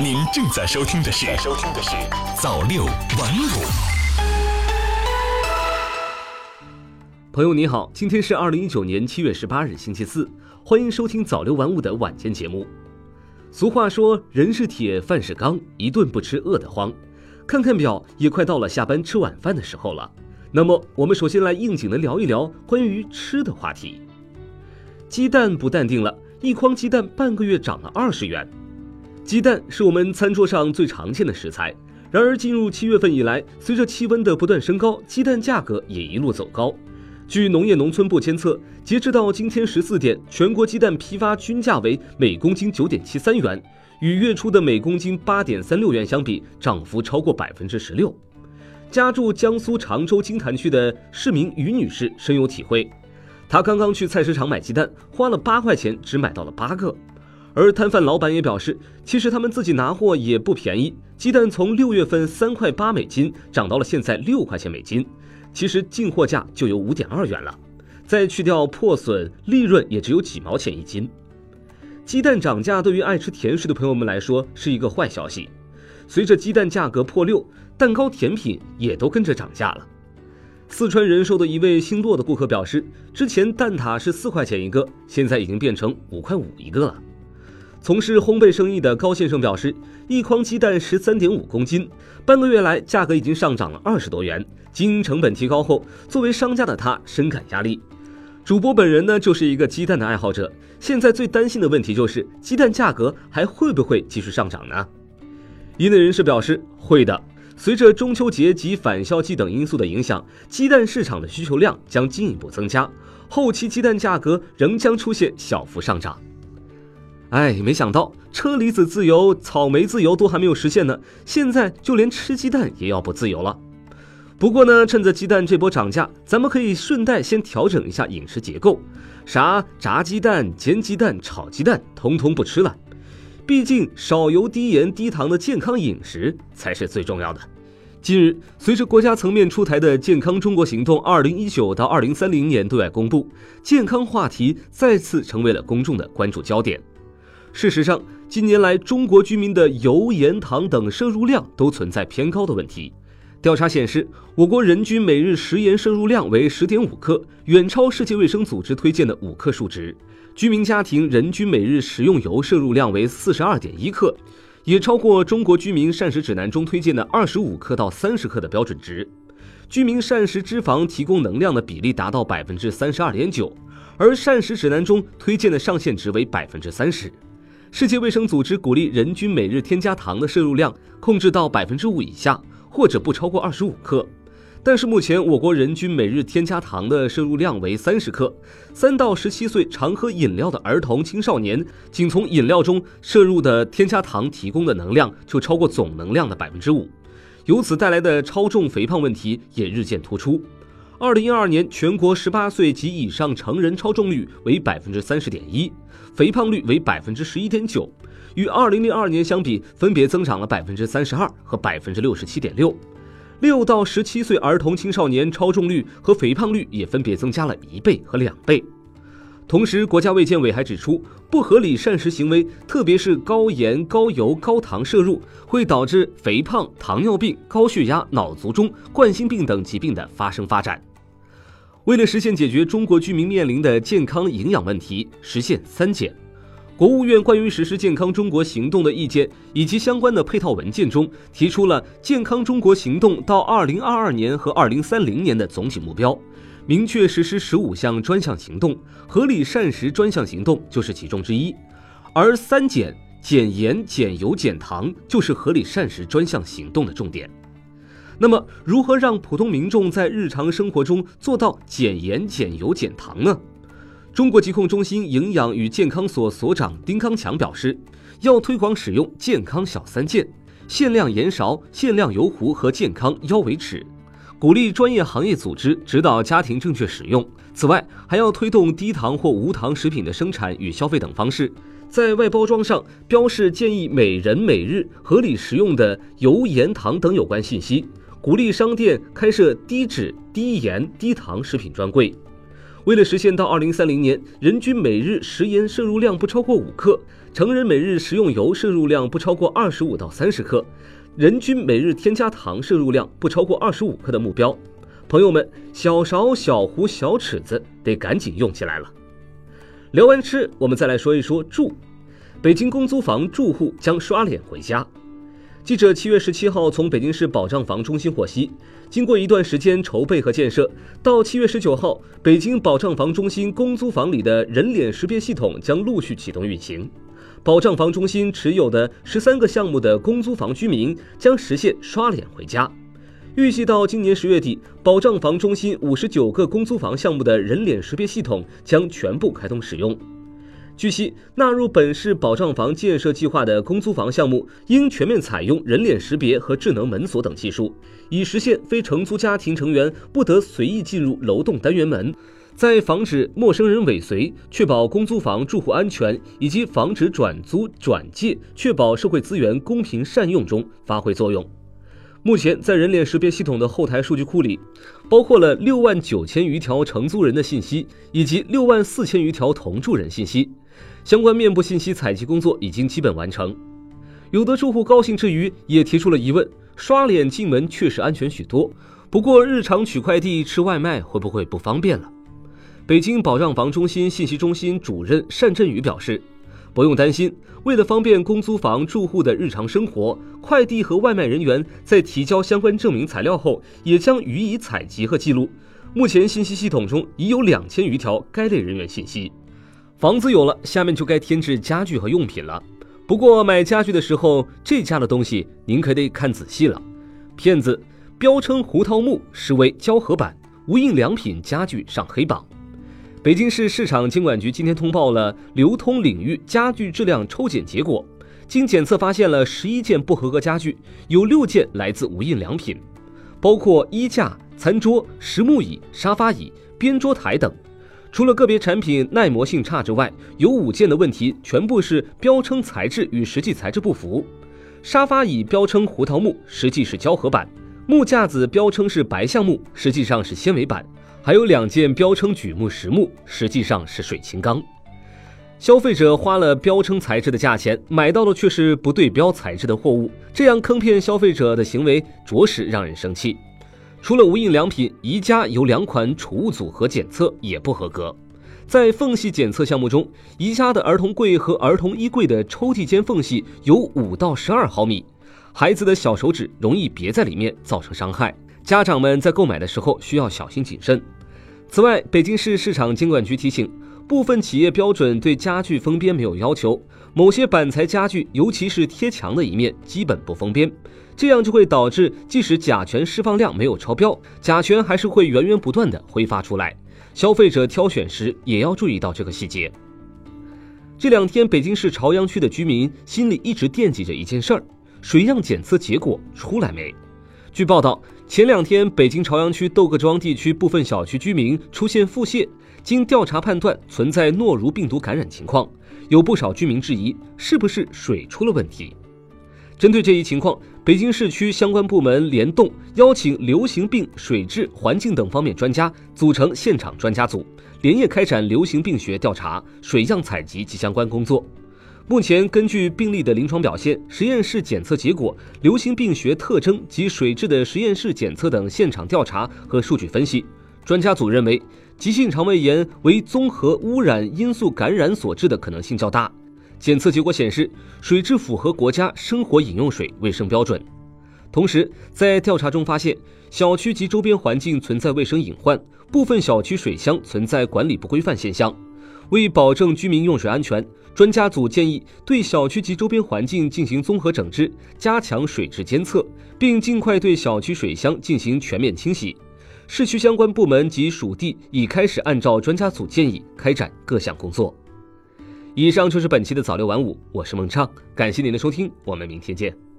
您正在收听的是《收听的是早六晚五》。朋友你好，今天是二零一九年七月十八日，星期四，欢迎收听早六晚五的晚间节目。俗话说，人是铁，饭是钢，一顿不吃饿得慌。看看表，也快到了下班吃晚饭的时候了。那么，我们首先来应景的聊一聊关于吃的话题。鸡蛋不淡定了，一筐鸡蛋半个月涨了二十元。鸡蛋是我们餐桌上最常见的食材，然而进入七月份以来，随着气温的不断升高，鸡蛋价格也一路走高。据农业农村部监测，截至到今天十四点，全国鸡蛋批发均价为每公斤九点七三元，与月初的每公斤八点三六元相比，涨幅超过百分之十六。家住江苏常州金坛区的市民于女士深有体会，她刚刚去菜市场买鸡蛋，花了八块钱，只买到了八个。而摊贩老板也表示，其实他们自己拿货也不便宜，鸡蛋从六月份三块八美金涨到了现在六块钱美金，其实进货价就有五点二元了，再去掉破损，利润也只有几毛钱一斤。鸡蛋涨价对于爱吃甜食的朋友们来说是一个坏消息，随着鸡蛋价格破六，蛋糕甜品也都跟着涨价了。四川仁寿的一位姓骆的顾客表示，之前蛋挞是四块钱一个，现在已经变成五块五一个了。从事烘焙生意的高先生表示，一筐鸡蛋十三点五公斤，半个月来价格已经上涨了二十多元，经营成本提高后，作为商家的他深感压力。主播本人呢，就是一个鸡蛋的爱好者，现在最担心的问题就是鸡蛋价格还会不会继续上涨呢？业内人士表示，会的。随着中秋节及返校季等因素的影响，鸡蛋市场的需求量将进一步增加，后期鸡蛋价格仍将出现小幅上涨。哎，没想到车厘子自由、草莓自由都还没有实现呢，现在就连吃鸡蛋也要不自由了。不过呢，趁着鸡蛋这波涨价，咱们可以顺带先调整一下饮食结构，啥炸鸡蛋、煎鸡蛋、炒鸡蛋，通通不吃了。毕竟少油、低盐、低糖的健康饮食才是最重要的。近日，随着国家层面出台的《健康中国行动 （2019 到2030年）》对外公布，健康话题再次成为了公众的关注焦点。事实上，近年来中国居民的油、盐、糖等摄入量都存在偏高的问题。调查显示，我国人均每日食盐摄入量为十点五克，远超世界卫生组织推荐的五克数值。居民家庭人均每日食用油摄入量为四十二点一克，也超过中国居民膳食指南中推荐的二十五克到三十克的标准值。居民膳食脂肪提供能量的比例达到百分之三十二点九，而膳食指南中推荐的上限值为百分之三十。世界卫生组织鼓励人均每日添加糖的摄入量控制到百分之五以下，或者不超过二十五克。但是目前我国人均每日添加糖的摄入量为三十克，三到十七岁常喝饮料的儿童青少年，仅从饮料中摄入的添加糖提供的能量就超过总能量的百分之五，由此带来的超重肥胖问题也日渐突出。二零一二年，全国十八岁及以上成人超重率为百分之三十点一，肥胖率为百分之十一点九，与二零零二年相比，分别增长了百分之三十二和百分之六十七点六。六到十七岁儿童青少年超重率和肥胖率也分别增加了一倍和两倍。同时，国家卫健委还指出，不合理膳食行为，特别是高盐、高油、高糖摄入，会导致肥胖、糖尿病、高血压、脑卒中、冠心病等疾病的发生发展。为了实现解决中国居民面临的健康营养问题，实现三减，国务院关于实施健康中国行动的意见以及相关的配套文件中提出了健康中国行动到二零二二年和二零三零年的总体目标，明确实施十五项专项行动，合理膳食专项行动就是其中之一，而三减——减盐、减油、减糖，就是合理膳食专项行动的重点。那么，如何让普通民众在日常生活中做到减盐、减油、减糖呢？中国疾控中心营养与健康所所长丁康强表示，要推广使用健康小三件：限量盐勺、限量油壶和健康腰围尺，鼓励专业行业组织指导家庭正确使用。此外，还要推动低糖或无糖食品的生产与消费等方式，在外包装上标示建议每人每日合理食用的油、盐、糖等有关信息。鼓励商店开设低脂、低盐、低糖食品专柜。为了实现到二零三零年人均每日食盐摄入量不超过五克，成人每日食用油摄入量不超过二十五到三十克，人均每日添加糖摄入量不超过二十五克的目标。朋友们，小勺、小壶、小尺子得赶紧用起来了。聊完吃，我们再来说一说住。北京公租房住户将刷脸回家。记者七月十七号从北京市保障房中心获悉，经过一段时间筹备和建设，到七月十九号，北京保障房中心公租房里的人脸识别系统将陆续启动运行。保障房中心持有的十三个项目的公租房居民将实现刷脸回家。预计到今年十月底，保障房中心五十九个公租房项目的人脸识别系统将全部开通使用。据悉，纳入本市保障房建设计划的公租房项目，应全面采用人脸识别和智能门锁等技术，以实现非承租家庭成员不得随意进入楼栋单元门，在防止陌生人尾随、确保公租房住户安全以及防止转租转借、确保社会资源公平善用中发挥作用。目前，在人脸识别系统的后台数据库里，包括了六万九千余条承租人的信息以及六万四千余条同住人信息。相关面部信息采集工作已经基本完成，有的住户高兴之余也提出了疑问：刷脸进门确实安全许多，不过日常取快递、吃外卖会不会不方便了？北京保障房中心信息中心主任单振宇表示，不用担心，为了方便公租房住户的日常生活，快递和外卖人员在提交相关证明材料后，也将予以采集和记录。目前信息系统中已有两千余条该类人员信息。房子有了，下面就该添置家具和用品了。不过买家具的时候，这家的东西您可得看仔细了。骗子标称胡桃木实为胶合板，无印良品家具上黑榜。北京市市场监管局今天通报了流通领域家具质量抽检结果，经检测发现了十一件不合格家具，有六件来自无印良品，包括衣架、餐桌、实木椅、沙发椅、边桌台等。除了个别产品耐磨性差之外，有五件的问题全部是标称材质与实际材质不符。沙发椅标称胡桃木，实际是胶合板；木架子标称是白橡木，实际上是纤维板；还有两件标称榉木实木，实际上是水青钢。消费者花了标称材质的价钱，买到的却是不对标材质的货物，这样坑骗消费者的行为着实让人生气。除了无印良品，宜家有两款储物组合检测也不合格。在缝隙检测项目中，宜家的儿童柜和儿童衣柜的抽屉间缝隙有五到十二毫米，孩子的小手指容易别在里面，造成伤害。家长们在购买的时候需要小心谨慎。此外，北京市市场监管局提醒，部分企业标准对家具封边没有要求，某些板材家具，尤其是贴墙的一面，基本不封边。这样就会导致，即使甲醛释放量没有超标，甲醛还是会源源不断的挥发出来。消费者挑选时也要注意到这个细节。这两天，北京市朝阳区的居民心里一直惦记着一件事儿：水样检测结果出来没？据报道，前两天北京朝阳区窦各庄地区部分小区居民出现腹泻，经调查判断存在诺如病毒感染情况，有不少居民质疑是不是水出了问题。针对这一情况，北京市区相关部门联动，邀请流行病、水质、环境等方面专家组成现场专家组，连夜开展流行病学调查、水样采集及相关工作。目前，根据病例的临床表现、实验室检测结果、流行病学特征及水质的实验室检测等现场调查和数据分析，专家组认为，急性肠胃炎为综合污染因素感染所致的可能性较大。检测结果显示，水质符合国家生活饮用水卫生标准。同时，在调查中发现，小区及周边环境存在卫生隐患，部分小区水箱存在管理不规范现象。为保证居民用水安全，专家组建议对小区及周边环境进行综合整治，加强水质监测，并尽快对小区水箱进行全面清洗。市区相关部门及属地已开始按照专家组建议开展各项工作。以上就是本期的早六晚五，我是孟畅，感谢您的收听，我们明天见。